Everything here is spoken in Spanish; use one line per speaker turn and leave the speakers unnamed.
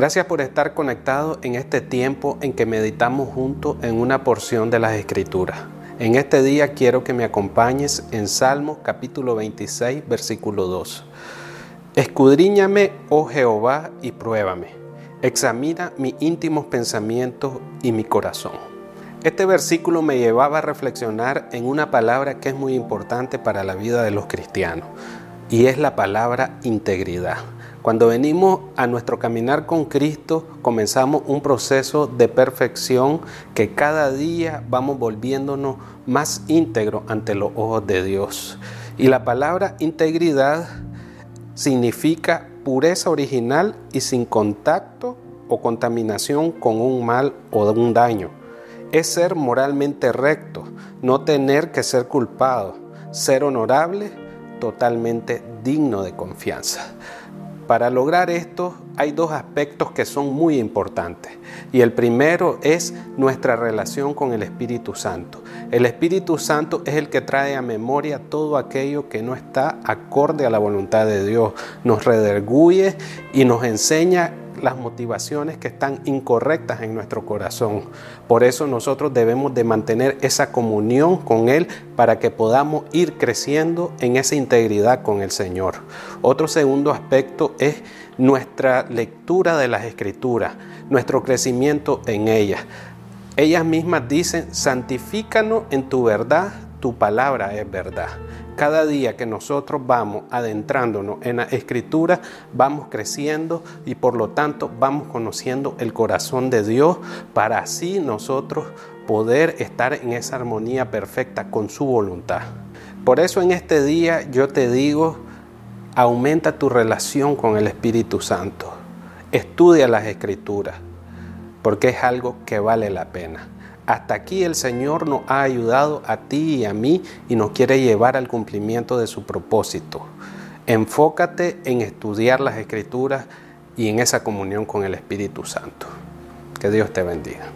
Gracias por estar conectado en este tiempo en que meditamos juntos en una porción de las Escrituras. En este día quiero que me acompañes en Salmos capítulo 26, versículo 2. Escudriñame, oh Jehová, y pruébame. Examina mis íntimos pensamientos y mi corazón. Este versículo me llevaba a reflexionar en una palabra que es muy importante para la vida de los cristianos, y es la palabra integridad. Cuando venimos a nuestro caminar con Cristo, comenzamos un proceso de perfección que cada día vamos volviéndonos más íntegros ante los ojos de Dios. Y la palabra integridad significa pureza original y sin contacto o contaminación con un mal o un daño. Es ser moralmente recto, no tener que ser culpado, ser honorable, totalmente digno de confianza. Para lograr esto hay dos aspectos que son muy importantes. Y el primero es nuestra relación con el Espíritu Santo. El Espíritu Santo es el que trae a memoria todo aquello que no está acorde a la voluntad de Dios. Nos rederguye y nos enseña las motivaciones que están incorrectas en nuestro corazón. Por eso nosotros debemos de mantener esa comunión con Él para que podamos ir creciendo en esa integridad con el Señor. Otro segundo aspecto es nuestra lectura de las escrituras, nuestro crecimiento en ellas. Ellas mismas dicen, santifícanos en tu verdad, tu palabra es verdad. Cada día que nosotros vamos adentrándonos en la escritura, vamos creciendo y por lo tanto vamos conociendo el corazón de Dios para así nosotros poder estar en esa armonía perfecta con su voluntad. Por eso en este día yo te digo, aumenta tu relación con el Espíritu Santo. Estudia las escrituras, porque es algo que vale la pena. Hasta aquí el Señor nos ha ayudado a ti y a mí y nos quiere llevar al cumplimiento de su propósito. Enfócate en estudiar las escrituras y en esa comunión con el Espíritu Santo. Que Dios te bendiga.